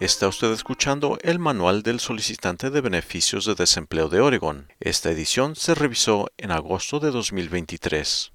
Está usted escuchando el Manual del Solicitante de Beneficios de Desempleo de Oregon. Esta edición se revisó en agosto de 2023.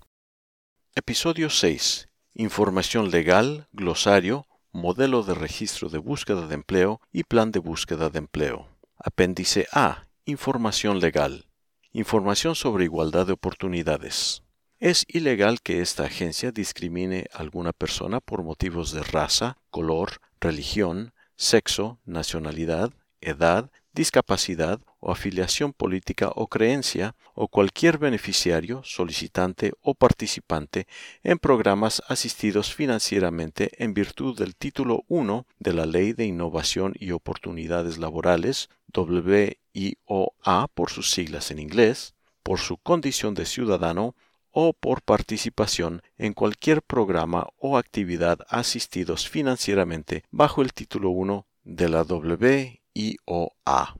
Episodio 6. Información legal, glosario, modelo de registro de búsqueda de empleo y plan de búsqueda de empleo. Apéndice A. Información legal. Información sobre igualdad de oportunidades. Es ilegal que esta agencia discrimine a alguna persona por motivos de raza, color, religión, sexo, nacionalidad, edad, discapacidad o afiliación política o creencia, o cualquier beneficiario, solicitante o participante en programas asistidos financieramente en virtud del título 1 de la Ley de Innovación y Oportunidades Laborales, WIOA por sus siglas en inglés, por su condición de ciudadano o por participación en cualquier programa o actividad asistidos financieramente bajo el título 1 de la WIOA.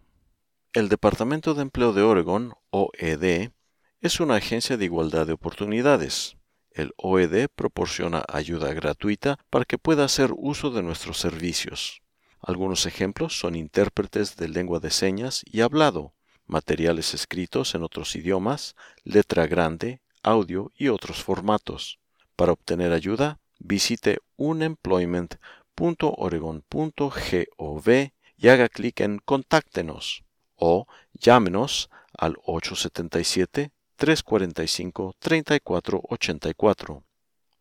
El Departamento de Empleo de Oregon, OED, es una agencia de igualdad de oportunidades. El OED proporciona ayuda gratuita para que pueda hacer uso de nuestros servicios. Algunos ejemplos son intérpretes de lengua de señas y hablado, materiales escritos en otros idiomas, letra grande, audio y otros formatos. Para obtener ayuda, visite unemployment.oregon.gov y haga clic en Contáctenos o llámenos al 877-345-3484.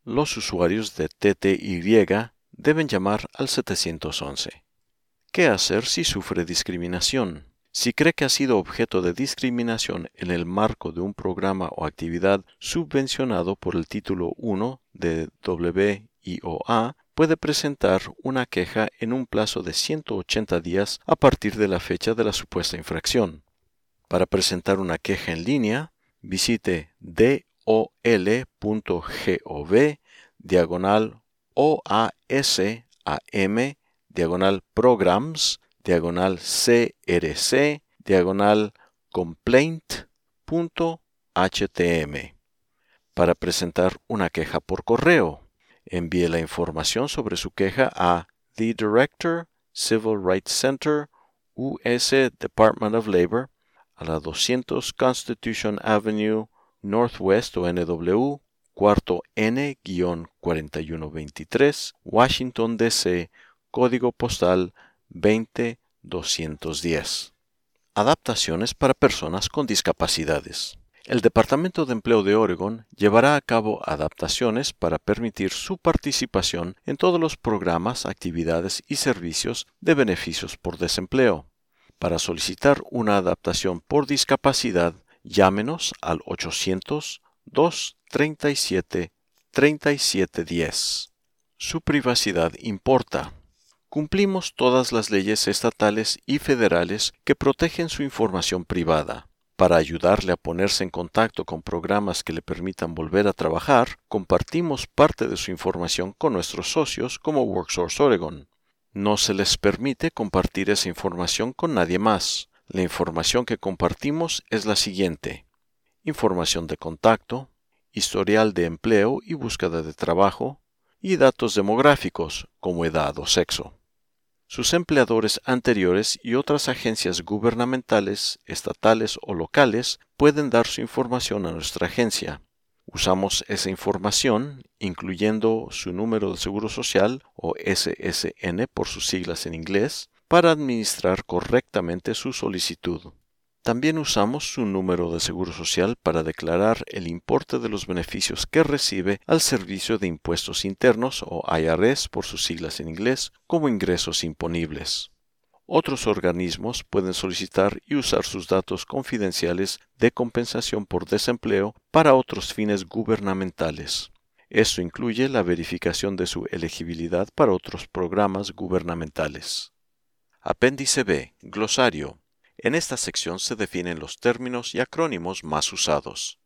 Los usuarios de TTY deben llamar al 711. ¿Qué hacer si sufre discriminación? Si cree que ha sido objeto de discriminación en el marco de un programa o actividad subvencionado por el título 1 de WIOA, puede presentar una queja en un plazo de 180 días a partir de la fecha de la supuesta infracción. Para presentar una queja en línea, visite dol.gov diagonal OASAM diagonal programs diagonal crc, diagonal complaint.htm. Para presentar una queja por correo, envíe la información sobre su queja a The Director, Civil Rights Center, US Department of Labor, a la 200 Constitution Avenue, Northwest o NW, cuarto N-4123, Washington, D.C., código postal 20210. Adaptaciones para personas con discapacidades. El Departamento de Empleo de Oregon llevará a cabo adaptaciones para permitir su participación en todos los programas, actividades y servicios de beneficios por desempleo. Para solicitar una adaptación por discapacidad, llámenos al 800-237-3710. Su privacidad importa cumplimos todas las leyes estatales y federales que protegen su información privada. Para ayudarle a ponerse en contacto con programas que le permitan volver a trabajar, compartimos parte de su información con nuestros socios como WorkSource Oregon. No se les permite compartir esa información con nadie más. La información que compartimos es la siguiente. Información de contacto, historial de empleo y búsqueda de trabajo, y datos demográficos como edad o sexo. Sus empleadores anteriores y otras agencias gubernamentales, estatales o locales pueden dar su información a nuestra agencia. Usamos esa información, incluyendo su número de seguro social o SSN por sus siglas en inglés, para administrar correctamente su solicitud. También usamos su número de seguro social para declarar el importe de los beneficios que recibe al Servicio de Impuestos Internos o IRS por sus siglas en inglés como ingresos imponibles. Otros organismos pueden solicitar y usar sus datos confidenciales de compensación por desempleo para otros fines gubernamentales. Esto incluye la verificación de su elegibilidad para otros programas gubernamentales. Apéndice B. Glosario en esta sección se definen los términos y acrónimos más usados.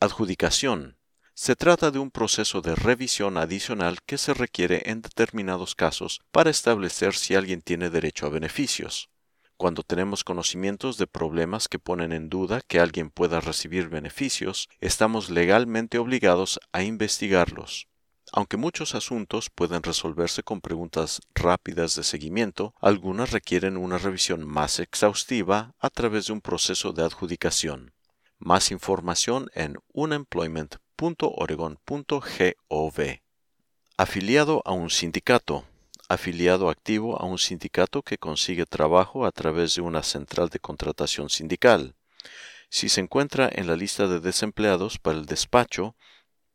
Adjudicación. Se trata de un proceso de revisión adicional que se requiere en determinados casos para establecer si alguien tiene derecho a beneficios. Cuando tenemos conocimientos de problemas que ponen en duda que alguien pueda recibir beneficios, estamos legalmente obligados a investigarlos. Aunque muchos asuntos pueden resolverse con preguntas rápidas de seguimiento, algunas requieren una revisión más exhaustiva a través de un proceso de adjudicación. Más información en unemployment.oregon.gov. Afiliado a un sindicato. Afiliado activo a un sindicato que consigue trabajo a través de una central de contratación sindical. Si se encuentra en la lista de desempleados para el despacho,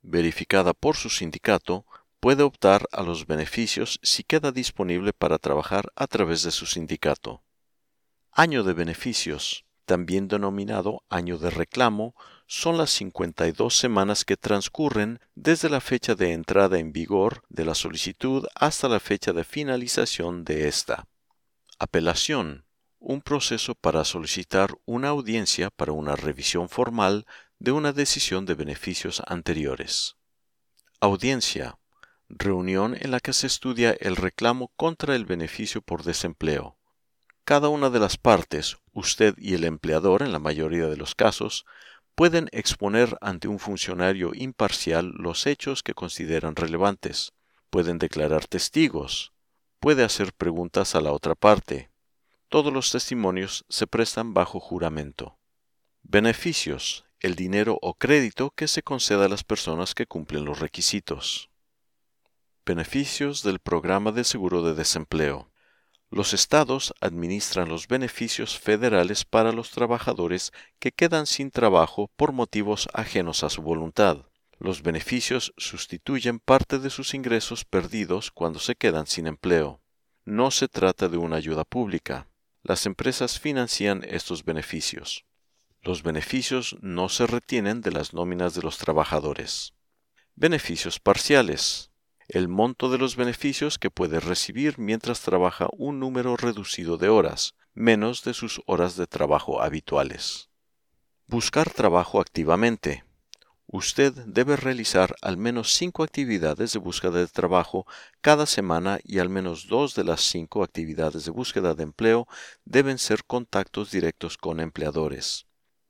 verificada por su sindicato, puede optar a los beneficios si queda disponible para trabajar a través de su sindicato. Año de beneficios, también denominado año de reclamo, son las 52 semanas que transcurren desde la fecha de entrada en vigor de la solicitud hasta la fecha de finalización de esta. Apelación, un proceso para solicitar una audiencia para una revisión formal de una decisión de beneficios anteriores. Audiencia. Reunión en la que se estudia el reclamo contra el beneficio por desempleo. Cada una de las partes, usted y el empleador en la mayoría de los casos, pueden exponer ante un funcionario imparcial los hechos que consideran relevantes, pueden declarar testigos, puede hacer preguntas a la otra parte. Todos los testimonios se prestan bajo juramento. Beneficios el dinero o crédito que se conceda a las personas que cumplen los requisitos. Beneficios del programa de seguro de desempleo. Los estados administran los beneficios federales para los trabajadores que quedan sin trabajo por motivos ajenos a su voluntad. Los beneficios sustituyen parte de sus ingresos perdidos cuando se quedan sin empleo. No se trata de una ayuda pública. Las empresas financian estos beneficios los beneficios no se retienen de las nóminas de los trabajadores. Beneficios parciales. El monto de los beneficios que puede recibir mientras trabaja un número reducido de horas, menos de sus horas de trabajo habituales. Buscar trabajo activamente. Usted debe realizar al menos cinco actividades de búsqueda de trabajo cada semana y al menos dos de las cinco actividades de búsqueda de empleo deben ser contactos directos con empleadores.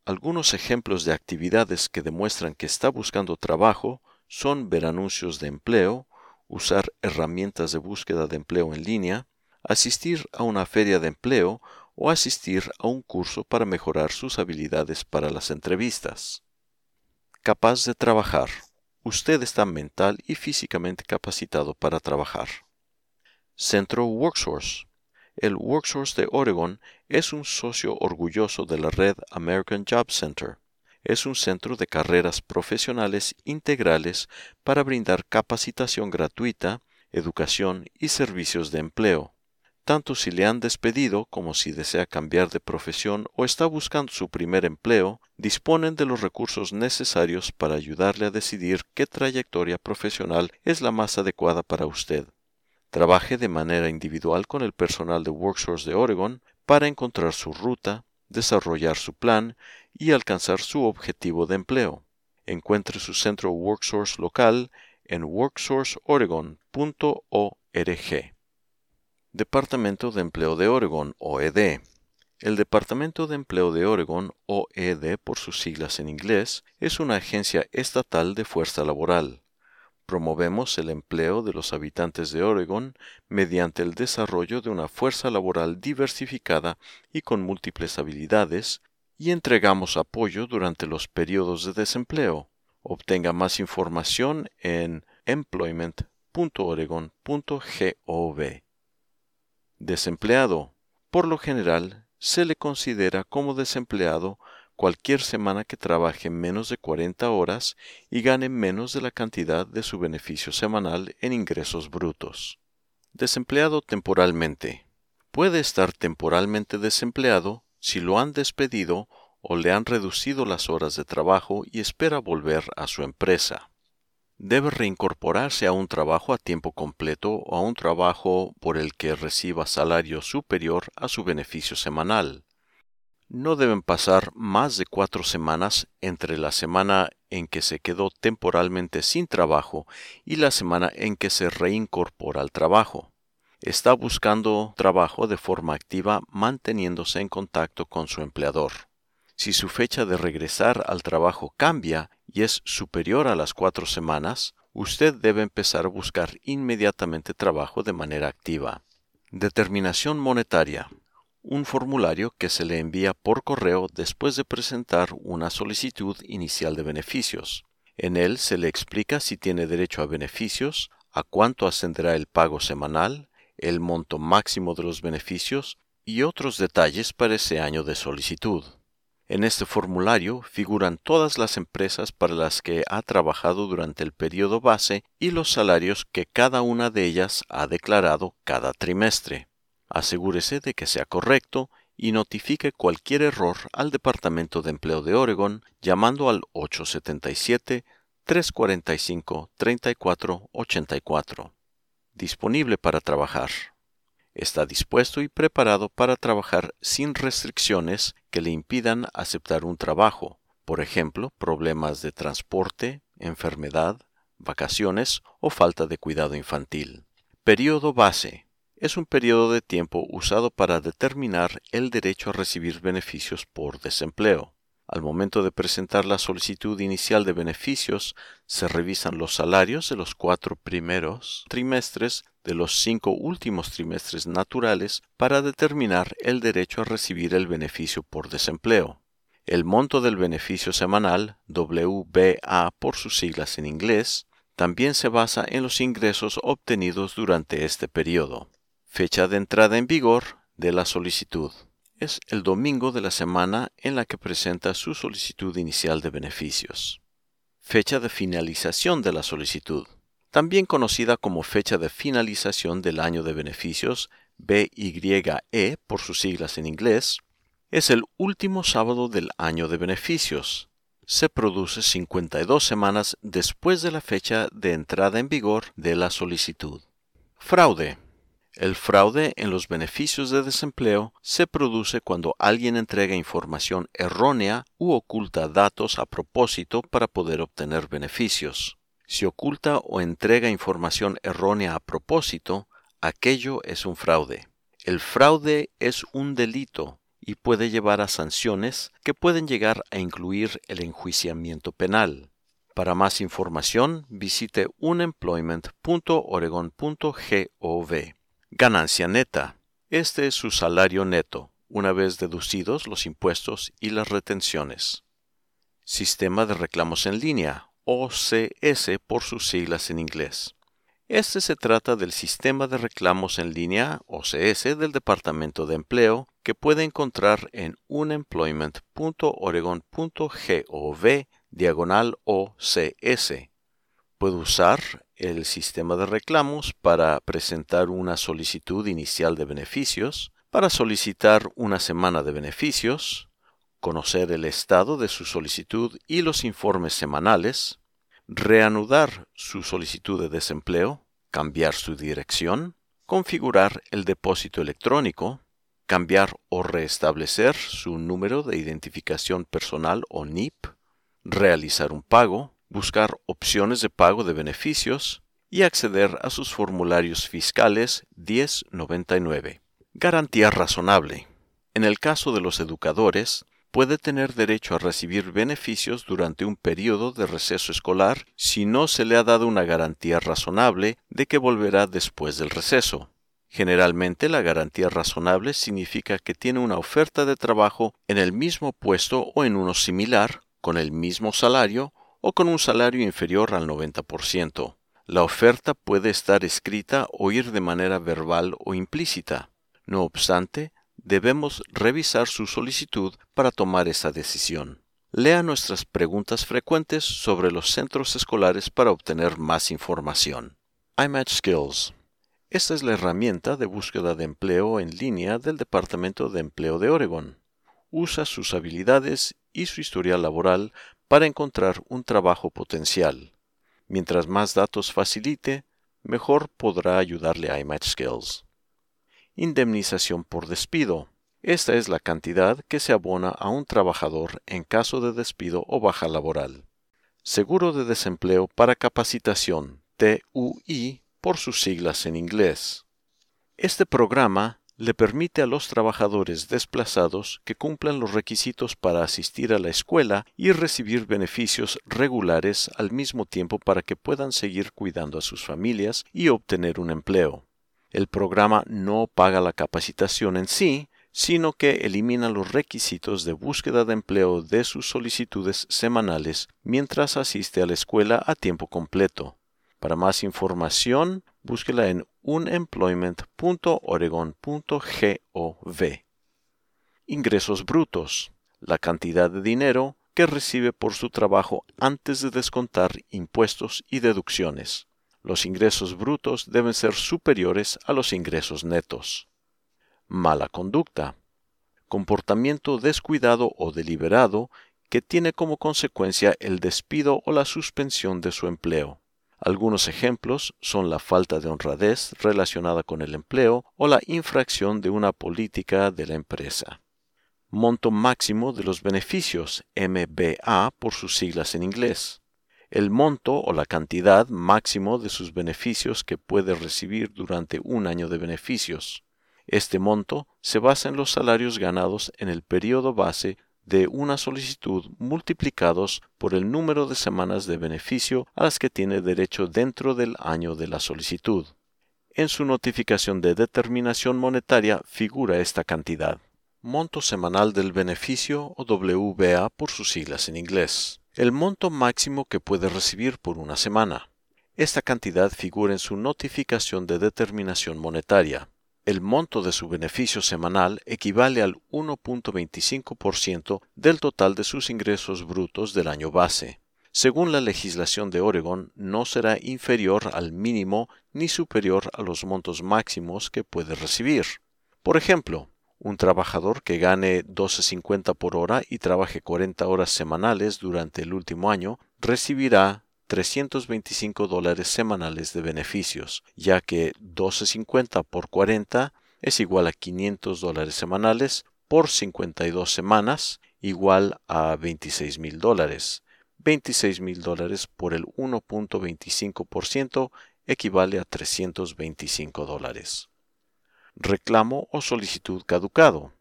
Algunos ejemplos de actividades que demuestran que está buscando trabajo son ver anuncios de empleo, usar herramientas de búsqueda de empleo en línea, asistir a una feria de empleo o asistir a un curso para mejorar sus habilidades para las entrevistas. Capaz de trabajar. Usted está mental y físicamente capacitado para trabajar. Centro WorkSource el Worksource de Oregon es un socio orgulloso de la red American Job Center. Es un centro de carreras profesionales integrales para brindar capacitación gratuita, educación y servicios de empleo. Tanto si le han despedido como si desea cambiar de profesión o está buscando su primer empleo, disponen de los recursos necesarios para ayudarle a decidir qué trayectoria profesional es la más adecuada para usted. Trabaje de manera individual con el personal de WorkSource de Oregon para encontrar su ruta, desarrollar su plan y alcanzar su objetivo de empleo. Encuentre su centro WorkSource local en worksourceoregon.org. Departamento de Empleo de Oregon, OED. El Departamento de Empleo de Oregon, OED por sus siglas en inglés, es una agencia estatal de fuerza laboral. Promovemos el empleo de los habitantes de Oregon mediante el desarrollo de una fuerza laboral diversificada y con múltiples habilidades, y entregamos apoyo durante los periodos de desempleo. Obtenga más información en employment.oregon.gov. Desempleado. Por lo general, se le considera como desempleado cualquier semana que trabaje menos de 40 horas y gane menos de la cantidad de su beneficio semanal en ingresos brutos. Desempleado temporalmente. Puede estar temporalmente desempleado si lo han despedido o le han reducido las horas de trabajo y espera volver a su empresa. Debe reincorporarse a un trabajo a tiempo completo o a un trabajo por el que reciba salario superior a su beneficio semanal no deben pasar más de cuatro semanas entre la semana en que se quedó temporalmente sin trabajo y la semana en que se reincorpora al trabajo. Está buscando trabajo de forma activa manteniéndose en contacto con su empleador. Si su fecha de regresar al trabajo cambia y es superior a las cuatro semanas, usted debe empezar a buscar inmediatamente trabajo de manera activa. Determinación monetaria. Un formulario que se le envía por correo después de presentar una solicitud inicial de beneficios. En él se le explica si tiene derecho a beneficios, a cuánto ascenderá el pago semanal, el monto máximo de los beneficios y otros detalles para ese año de solicitud. En este formulario figuran todas las empresas para las que ha trabajado durante el periodo base y los salarios que cada una de ellas ha declarado cada trimestre. Asegúrese de que sea correcto y notifique cualquier error al Departamento de Empleo de Oregon llamando al 877-345-3484. Disponible para trabajar. Está dispuesto y preparado para trabajar sin restricciones que le impidan aceptar un trabajo, por ejemplo, problemas de transporte, enfermedad, vacaciones o falta de cuidado infantil. Periodo base es un periodo de tiempo usado para determinar el derecho a recibir beneficios por desempleo. Al momento de presentar la solicitud inicial de beneficios, se revisan los salarios de los cuatro primeros trimestres de los cinco últimos trimestres naturales para determinar el derecho a recibir el beneficio por desempleo. El monto del beneficio semanal, WBA por sus siglas en inglés, también se basa en los ingresos obtenidos durante este periodo. Fecha de entrada en vigor de la solicitud. Es el domingo de la semana en la que presenta su solicitud inicial de beneficios. Fecha de finalización de la solicitud. También conocida como fecha de finalización del año de beneficios, BYE por sus siglas en inglés, es el último sábado del año de beneficios. Se produce 52 semanas después de la fecha de entrada en vigor de la solicitud. Fraude el fraude en los beneficios de desempleo se produce cuando alguien entrega información errónea u oculta datos a propósito para poder obtener beneficios. Si oculta o entrega información errónea a propósito, aquello es un fraude. El fraude es un delito y puede llevar a sanciones que pueden llegar a incluir el enjuiciamiento penal. Para más información, visite unemployment.oregon.gov. Ganancia neta. Este es su salario neto, una vez deducidos los impuestos y las retenciones. Sistema de reclamos en línea, OCS por sus siglas en inglés. Este se trata del sistema de reclamos en línea OCS del Departamento de Empleo que puede encontrar en unemployment.oregon.gov diagonal OCS. Puede usar el sistema de reclamos para presentar una solicitud inicial de beneficios, para solicitar una semana de beneficios, conocer el estado de su solicitud y los informes semanales, reanudar su solicitud de desempleo, cambiar su dirección, configurar el depósito electrónico, cambiar o restablecer su número de identificación personal o NIP, realizar un pago, buscar opciones de pago de beneficios y acceder a sus formularios fiscales 1099. Garantía razonable. En el caso de los educadores, puede tener derecho a recibir beneficios durante un periodo de receso escolar si no se le ha dado una garantía razonable de que volverá después del receso. Generalmente la garantía razonable significa que tiene una oferta de trabajo en el mismo puesto o en uno similar, con el mismo salario o con un salario inferior al 90%. La oferta puede estar escrita o ir de manera verbal o implícita. No obstante, debemos revisar su solicitud para tomar esa decisión. Lea nuestras preguntas frecuentes sobre los centros escolares para obtener más información. iMatch Skills. Esta es la herramienta de búsqueda de empleo en línea del Departamento de Empleo de Oregon. Usa sus habilidades y su historial laboral para encontrar un trabajo potencial. Mientras más datos facilite, mejor podrá ayudarle a iMatch Skills. Indemnización por despido. Esta es la cantidad que se abona a un trabajador en caso de despido o baja laboral. Seguro de desempleo para capacitación, TUI por sus siglas en inglés. Este programa le permite a los trabajadores desplazados que cumplan los requisitos para asistir a la escuela y recibir beneficios regulares al mismo tiempo para que puedan seguir cuidando a sus familias y obtener un empleo. El programa no paga la capacitación en sí, sino que elimina los requisitos de búsqueda de empleo de sus solicitudes semanales mientras asiste a la escuela a tiempo completo. Para más información, búsquela en unemployment.oregon.gov. Ingresos brutos. La cantidad de dinero que recibe por su trabajo antes de descontar impuestos y deducciones. Los ingresos brutos deben ser superiores a los ingresos netos. Mala conducta. Comportamiento descuidado o deliberado que tiene como consecuencia el despido o la suspensión de su empleo. Algunos ejemplos son la falta de honradez relacionada con el empleo o la infracción de una política de la empresa. Monto máximo de los beneficios, MBA por sus siglas en inglés. El monto o la cantidad máximo de sus beneficios que puede recibir durante un año de beneficios. Este monto se basa en los salarios ganados en el periodo base de una solicitud multiplicados por el número de semanas de beneficio a las que tiene derecho dentro del año de la solicitud. En su notificación de determinación monetaria figura esta cantidad. Monto semanal del beneficio o WBA por sus siglas en inglés. El monto máximo que puede recibir por una semana. Esta cantidad figura en su notificación de determinación monetaria el monto de su beneficio semanal equivale al 1.25% del total de sus ingresos brutos del año base. Según la legislación de Oregon, no será inferior al mínimo ni superior a los montos máximos que puede recibir. Por ejemplo, un trabajador que gane 12.50 por hora y trabaje 40 horas semanales durante el último año recibirá 325 dólares semanales de beneficios, ya que 12.50 por 40 es igual a 500 dólares semanales por 52 semanas, igual a 26 mil dólares. 26 mil dólares por el 1.25% equivale a 325 dólares. Reclamo o solicitud caducado.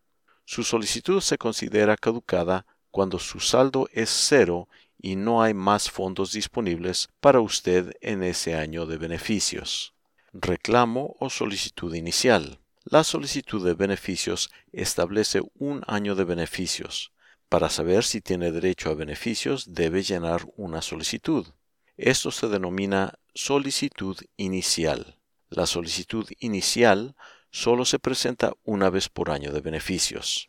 Su solicitud se considera caducada cuando su saldo es cero y no hay más fondos disponibles para usted en ese año de beneficios. Reclamo o solicitud inicial. La solicitud de beneficios establece un año de beneficios. Para saber si tiene derecho a beneficios debe llenar una solicitud. Esto se denomina solicitud inicial. La solicitud inicial solo se presenta una vez por año de beneficios.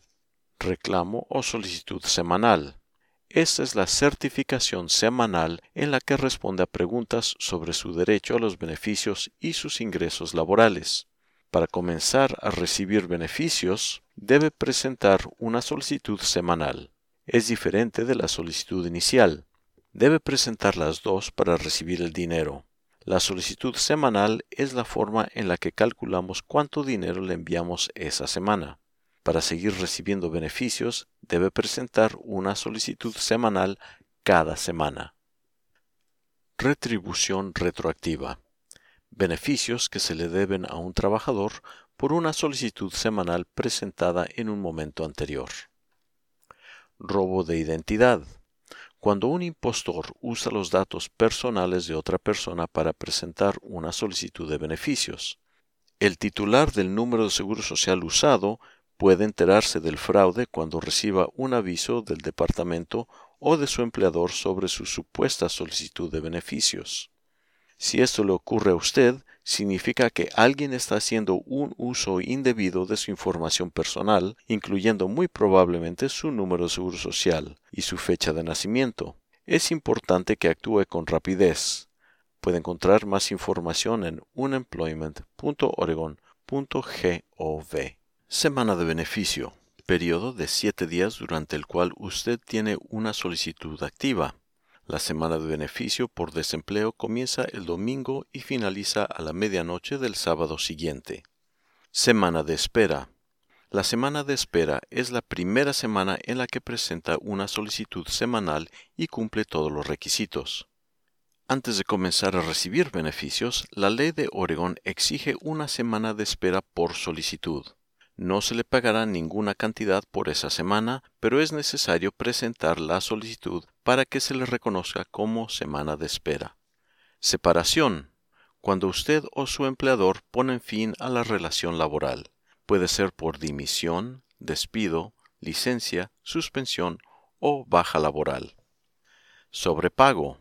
Reclamo o solicitud semanal. Esta es la certificación semanal en la que responde a preguntas sobre su derecho a los beneficios y sus ingresos laborales. Para comenzar a recibir beneficios, debe presentar una solicitud semanal. Es diferente de la solicitud inicial. Debe presentar las dos para recibir el dinero. La solicitud semanal es la forma en la que calculamos cuánto dinero le enviamos esa semana. Para seguir recibiendo beneficios, debe presentar una solicitud semanal cada semana. Retribución retroactiva. Beneficios que se le deben a un trabajador por una solicitud semanal presentada en un momento anterior. Robo de identidad. Cuando un impostor usa los datos personales de otra persona para presentar una solicitud de beneficios. El titular del número de seguro social usado puede enterarse del fraude cuando reciba un aviso del departamento o de su empleador sobre su supuesta solicitud de beneficios. Si esto le ocurre a usted, significa que alguien está haciendo un uso indebido de su información personal, incluyendo muy probablemente su número de seguro social y su fecha de nacimiento. Es importante que actúe con rapidez. Puede encontrar más información en unemployment.oregon.gov. Semana de beneficio. Periodo de siete días durante el cual usted tiene una solicitud activa. La semana de beneficio por desempleo comienza el domingo y finaliza a la medianoche del sábado siguiente. Semana de espera. La semana de espera es la primera semana en la que presenta una solicitud semanal y cumple todos los requisitos. Antes de comenzar a recibir beneficios, la ley de Oregon exige una semana de espera por solicitud. No se le pagará ninguna cantidad por esa semana, pero es necesario presentar la solicitud para que se le reconozca como semana de espera. Separación. Cuando usted o su empleador ponen fin a la relación laboral. Puede ser por dimisión, despido, licencia, suspensión o baja laboral. Sobrepago.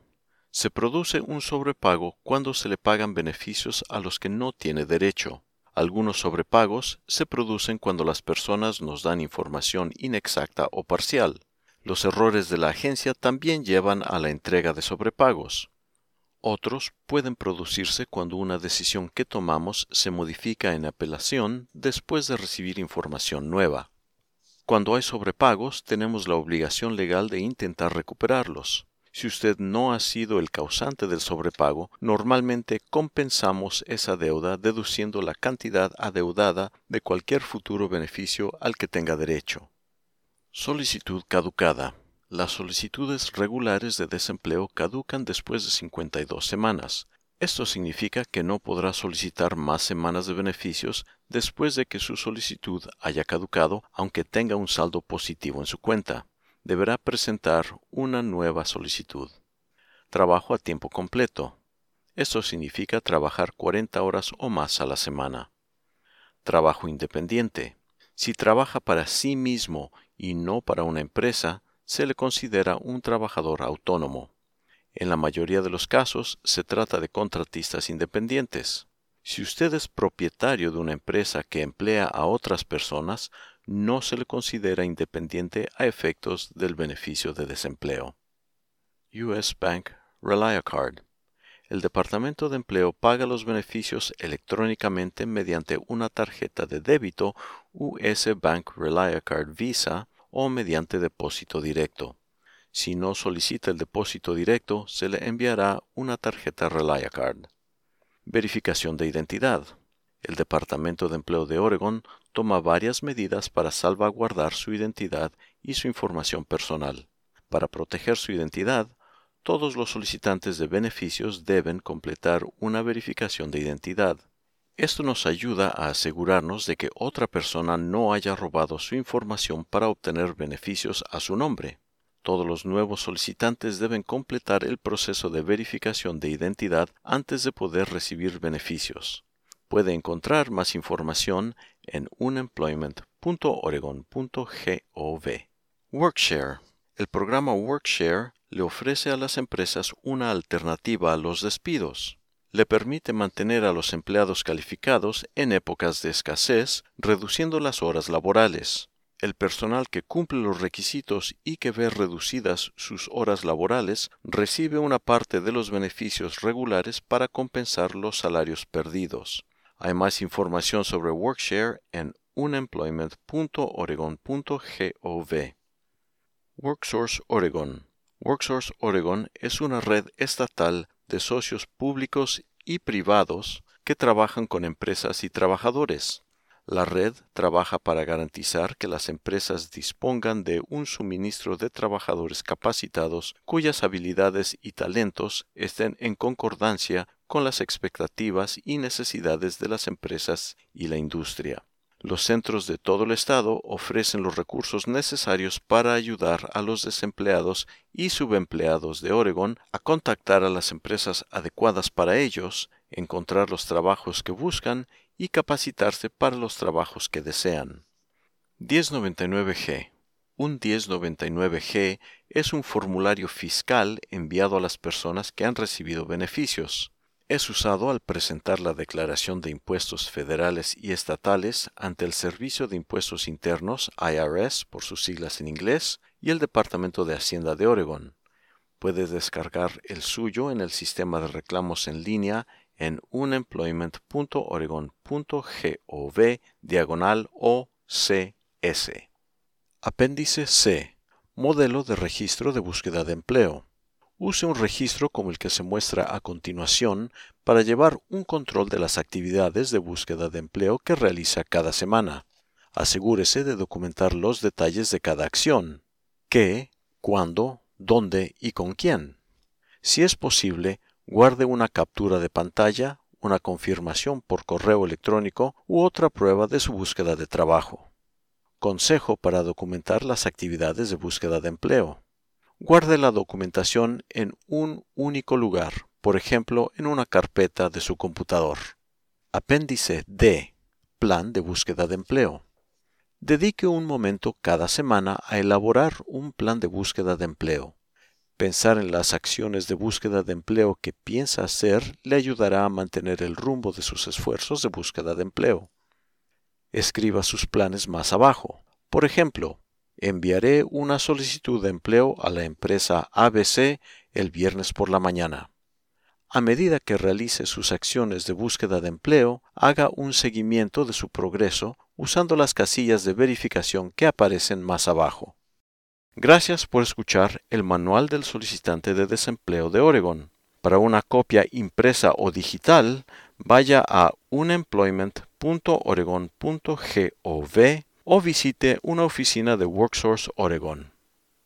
Se produce un sobrepago cuando se le pagan beneficios a los que no tiene derecho. Algunos sobrepagos se producen cuando las personas nos dan información inexacta o parcial. Los errores de la agencia también llevan a la entrega de sobrepagos. Otros pueden producirse cuando una decisión que tomamos se modifica en apelación después de recibir información nueva. Cuando hay sobrepagos, tenemos la obligación legal de intentar recuperarlos. Si usted no ha sido el causante del sobrepago, normalmente compensamos esa deuda deduciendo la cantidad adeudada de cualquier futuro beneficio al que tenga derecho. Solicitud caducada. Las solicitudes regulares de desempleo caducan después de 52 semanas. Esto significa que no podrá solicitar más semanas de beneficios después de que su solicitud haya caducado aunque tenga un saldo positivo en su cuenta deberá presentar una nueva solicitud. Trabajo a tiempo completo. Esto significa trabajar 40 horas o más a la semana. Trabajo independiente. Si trabaja para sí mismo y no para una empresa, se le considera un trabajador autónomo. En la mayoría de los casos se trata de contratistas independientes. Si usted es propietario de una empresa que emplea a otras personas, no se le considera independiente a efectos del beneficio de desempleo. US Bank ReliaCard. El Departamento de Empleo paga los beneficios electrónicamente mediante una tarjeta de débito US Bank ReliaCard Visa o mediante depósito directo. Si no solicita el depósito directo, se le enviará una tarjeta ReliaCard. Verificación de identidad. El Departamento de Empleo de Oregon toma varias medidas para salvaguardar su identidad y su información personal. Para proteger su identidad, todos los solicitantes de beneficios deben completar una verificación de identidad. Esto nos ayuda a asegurarnos de que otra persona no haya robado su información para obtener beneficios a su nombre. Todos los nuevos solicitantes deben completar el proceso de verificación de identidad antes de poder recibir beneficios. Puede encontrar más información en unemployment.oregon.gov. Workshare. El programa Workshare le ofrece a las empresas una alternativa a los despidos. Le permite mantener a los empleados calificados en épocas de escasez, reduciendo las horas laborales. El personal que cumple los requisitos y que ve reducidas sus horas laborales recibe una parte de los beneficios regulares para compensar los salarios perdidos. Hay más información sobre Workshare en unemployment.oregon.gov. WorkSource Oregon. WorkSource Oregon es una red estatal de socios públicos y privados que trabajan con empresas y trabajadores. La red trabaja para garantizar que las empresas dispongan de un suministro de trabajadores capacitados cuyas habilidades y talentos estén en concordancia con las expectativas y necesidades de las empresas y la industria. Los centros de todo el estado ofrecen los recursos necesarios para ayudar a los desempleados y subempleados de Oregon a contactar a las empresas adecuadas para ellos, encontrar los trabajos que buscan y capacitarse para los trabajos que desean. 1099G un 1099G es un formulario fiscal enviado a las personas que han recibido beneficios. Es usado al presentar la declaración de impuestos federales y estatales ante el Servicio de Impuestos Internos, IRS por sus siglas en inglés, y el Departamento de Hacienda de Oregon. Puede descargar el suyo en el sistema de reclamos en línea en unemployment.oregon.gov diagonal OCS. Apéndice C. Modelo de registro de búsqueda de empleo. Use un registro como el que se muestra a continuación para llevar un control de las actividades de búsqueda de empleo que realiza cada semana. Asegúrese de documentar los detalles de cada acción. ¿Qué? ¿Cuándo? ¿Dónde? ¿Y con quién? Si es posible, guarde una captura de pantalla, una confirmación por correo electrónico u otra prueba de su búsqueda de trabajo. Consejo para documentar las actividades de búsqueda de empleo. Guarde la documentación en un único lugar, por ejemplo, en una carpeta de su computador. Apéndice D. Plan de búsqueda de empleo. Dedique un momento cada semana a elaborar un plan de búsqueda de empleo. Pensar en las acciones de búsqueda de empleo que piensa hacer le ayudará a mantener el rumbo de sus esfuerzos de búsqueda de empleo. Escriba sus planes más abajo. Por ejemplo, enviaré una solicitud de empleo a la empresa ABC el viernes por la mañana. A medida que realice sus acciones de búsqueda de empleo, haga un seguimiento de su progreso usando las casillas de verificación que aparecen más abajo. Gracias por escuchar el Manual del Solicitante de Desempleo de Oregon. Para una copia impresa o digital, vaya a unemployment.oregon.gov o visite una oficina de WorkSource Oregon.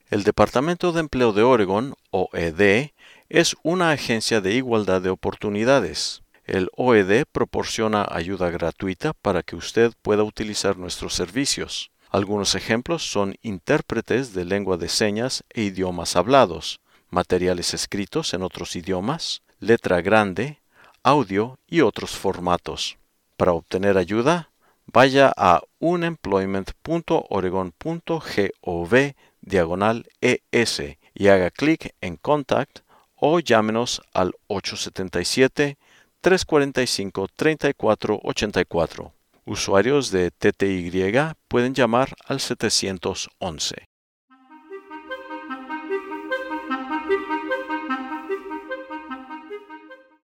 El Departamento de Empleo de Oregon, OED, es una agencia de igualdad de oportunidades. El OED proporciona ayuda gratuita para que usted pueda utilizar nuestros servicios. Algunos ejemplos son intérpretes de lengua de señas e idiomas hablados, materiales escritos en otros idiomas, letra grande, audio y otros formatos. Para obtener ayuda, vaya a unemployment.oregon.gov diagonal ES y haga clic en Contact o llámenos al 877 345 3484. Usuarios de TTY pueden llamar al 711.